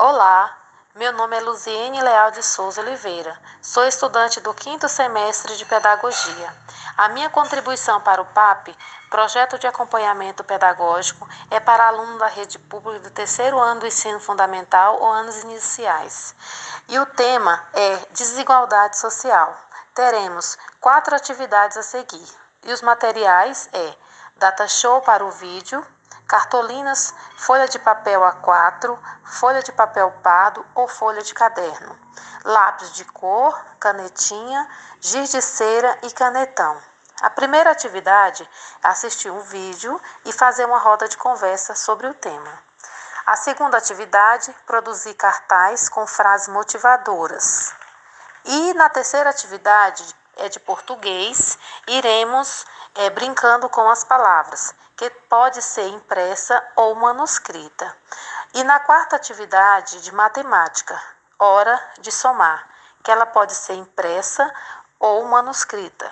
Olá, meu nome é Luziene Leal de Souza Oliveira. Sou estudante do quinto semestre de Pedagogia. A minha contribuição para o PAP, Projeto de Acompanhamento Pedagógico, é para aluno da rede pública do terceiro ano do ensino fundamental ou anos iniciais. E o tema é Desigualdade Social. Teremos quatro atividades a seguir. E os materiais é data show para o vídeo, cartolinas, folha de papel A4, folha de papel pardo ou folha de caderno, lápis de cor, canetinha, giz de cera e canetão. A primeira atividade é assistir um vídeo e fazer uma roda de conversa sobre o tema. A segunda atividade, produzir cartaz com frases motivadoras. E na terceira atividade, é de português, iremos é, brincando com as palavras, que pode ser impressa ou manuscrita. E na quarta atividade de matemática, hora de somar, que ela pode ser impressa ou manuscrita.